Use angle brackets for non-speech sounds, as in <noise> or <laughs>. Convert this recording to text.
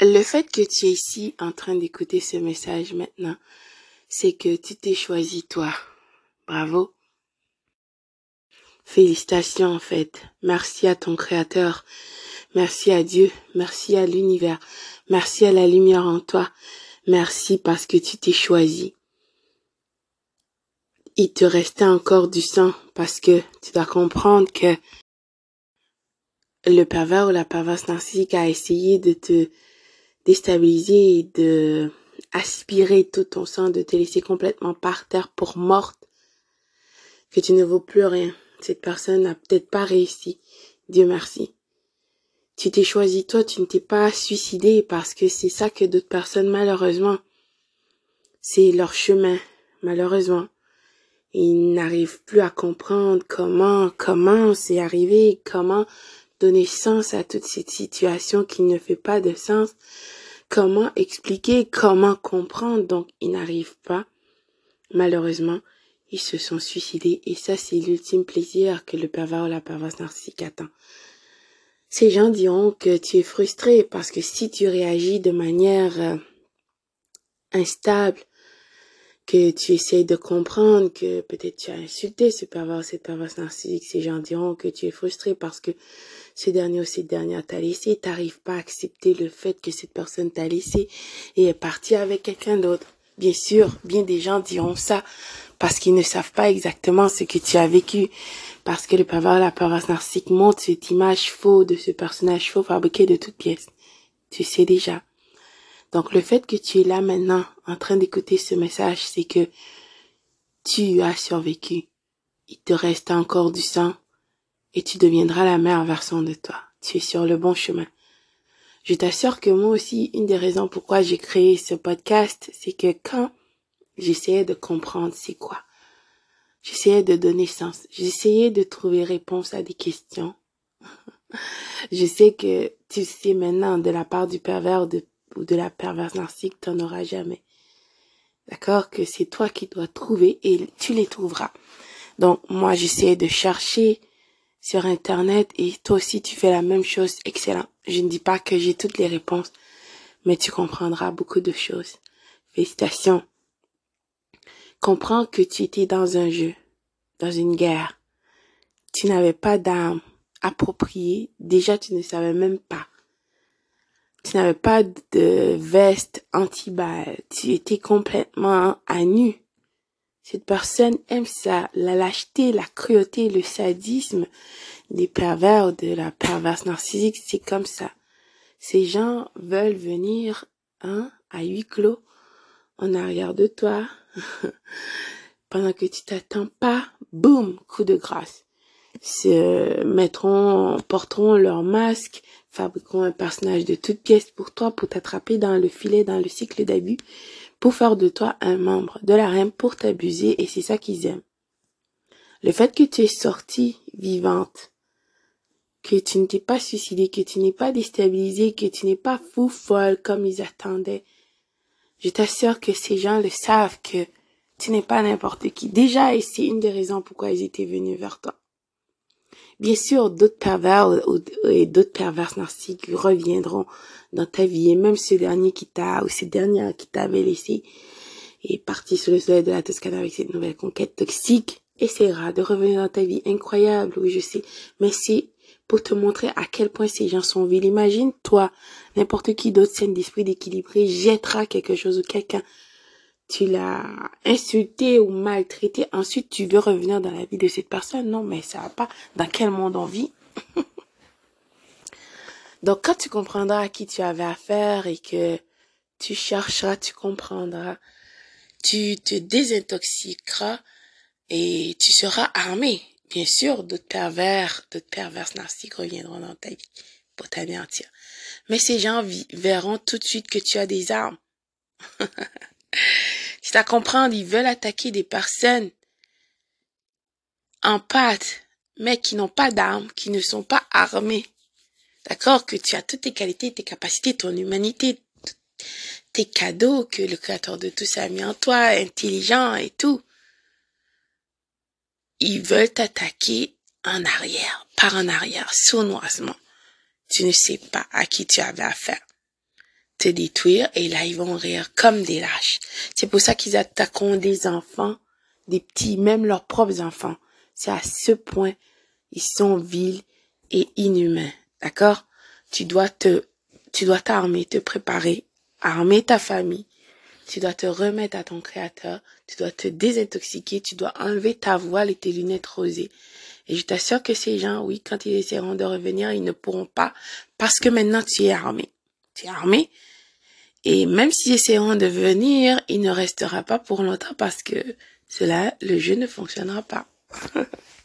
Le fait que tu es ici en train d'écouter ce message maintenant, c'est que tu t'es choisi toi. Bravo. Félicitations en fait. Merci à ton Créateur. Merci à Dieu. Merci à l'univers. Merci à la lumière en toi. Merci parce que tu t'es choisi. Il te restait encore du sang parce que tu dois comprendre que le pervers ou la perverse narcissique a essayé de te déstabiliser et de aspirer tout ton sang, de te laisser complètement par terre pour morte, que tu ne vaux plus rien. Cette personne n'a peut-être pas réussi. Dieu merci. Tu t'es choisi toi, tu ne t'es pas suicidé parce que c'est ça que d'autres personnes, malheureusement, c'est leur chemin, malheureusement. Ils n'arrivent plus à comprendre comment, comment c'est arrivé, comment donner sens à toute cette situation qui ne fait pas de sens, comment expliquer, comment comprendre, donc ils n'arrivent pas. Malheureusement, ils se sont suicidés et ça c'est l'ultime plaisir que le pervers ou la perverse narcissique attend. Ces gens diront que tu es frustré parce que si tu réagis de manière euh, instable, que tu essayes de comprendre que peut-être tu as insulté ce pervers, cette perverse narcissique, ces gens diront que tu es frustré parce que ce dernier ou cette dernière t'a laissé, t'arrives pas à accepter le fait que cette personne t'a laissé et est partie avec quelqu'un d'autre. Bien sûr, bien des gens diront ça parce qu'ils ne savent pas exactement ce que tu as vécu. Parce que le pervers, la perverse narcissique montre cette image faux de ce personnage faux fabriqué de toutes pièces. Tu sais déjà. Donc le fait que tu es là maintenant en train d'écouter ce message, c'est que tu as survécu. Il te reste encore du sang et tu deviendras la meilleure version de toi. Tu es sur le bon chemin. Je t'assure que moi aussi, une des raisons pourquoi j'ai créé ce podcast, c'est que quand j'essayais de comprendre c'est quoi, j'essayais de donner sens, j'essayais de trouver réponse à des questions. <laughs> je sais que tu sais maintenant de la part du pervers de ou de la perverse narcissique, t'en auras jamais. D'accord? Que c'est toi qui dois trouver et tu les trouveras. Donc, moi, j'essaie de chercher sur Internet et toi aussi, tu fais la même chose. Excellent. Je ne dis pas que j'ai toutes les réponses, mais tu comprendras beaucoup de choses. Félicitations. Comprends que tu étais dans un jeu, dans une guerre. Tu n'avais pas d'armes appropriées. Déjà, tu ne savais même pas tu n'avais pas de veste anti-balle. Tu étais complètement à nu. Cette personne aime ça, la lâcheté, la cruauté, le sadisme des pervers, de la perverse narcissique, c'est comme ça. Ces gens veulent venir, hein, à huis clos, en arrière de toi, <laughs> pendant que tu t'attends pas, boum, coup de grâce. Se mettront, porteront leur masque, fabriqueront un personnage de toutes pièces pour toi, pour t'attraper dans le filet, dans le cycle d'abus, pour faire de toi un membre de la reine, pour t'abuser, et c'est ça qu'ils aiment. Le fait que tu es sortie vivante, que tu ne t'es pas suicidée, que tu n'es pas déstabilisée, que tu n'es pas fou folle comme ils attendaient, je t'assure que ces gens le savent que tu n'es pas n'importe qui. Déjà, et c'est une des raisons pourquoi ils étaient venus vers toi. Bien sûr, d'autres pervers et d'autres perverses narcissiques reviendront dans ta vie. Et même ce dernier qui t'a, ou cette dernière qui t'avait laissé, est parti sur le soleil de la Toscane avec cette nouvelle conquête toxique, essaiera de revenir dans ta vie. Incroyable, oui, je sais. Mais c'est pour te montrer à quel point ces gens sont vils. Imagine, toi, n'importe qui d'autre, scène d'esprit d'équilibré, jettera quelque chose ou quelqu'un tu l'as insulté ou maltraité, ensuite tu veux revenir dans la vie de cette personne. Non, mais ça va pas. Dans quel monde on vit? <laughs> Donc quand tu comprendras à qui tu avais affaire et que tu chercheras, tu comprendras, tu te désintoxiqueras et tu seras armé. Bien sûr, d'autres pervers, d'autres perverses narcissiques reviendront dans ta vie pour t'anéantir. Mais ces gens verront tout de suite que tu as des armes. <laughs> C'est à comprendre, ils veulent attaquer des personnes en pâte, mais qui n'ont pas d'armes, qui ne sont pas armées. D'accord? Que tu as toutes tes qualités, tes capacités, ton humanité, tes cadeaux que le Créateur de tous a mis en toi, intelligent et tout. Ils veulent t'attaquer en arrière, par en arrière, sournoisement. Tu ne sais pas à qui tu avais affaire. Te détruire et là, ils vont rire comme des lâches. C'est pour ça qu'ils attaqueront des enfants, des petits, même leurs propres enfants. C'est à ce point, ils sont vils et inhumains. D'accord? Tu dois te, tu dois t'armer, te préparer, armer ta famille. Tu dois te remettre à ton créateur. Tu dois te désintoxiquer. Tu dois enlever ta voile et tes lunettes rosées. Et je t'assure que ces gens, oui, quand ils essaieront de revenir, ils ne pourront pas parce que maintenant tu es armé. Tu es armé. Et même s'ils essaieront de venir, il ne restera pas pour longtemps parce que cela, le jeu ne fonctionnera pas. <laughs>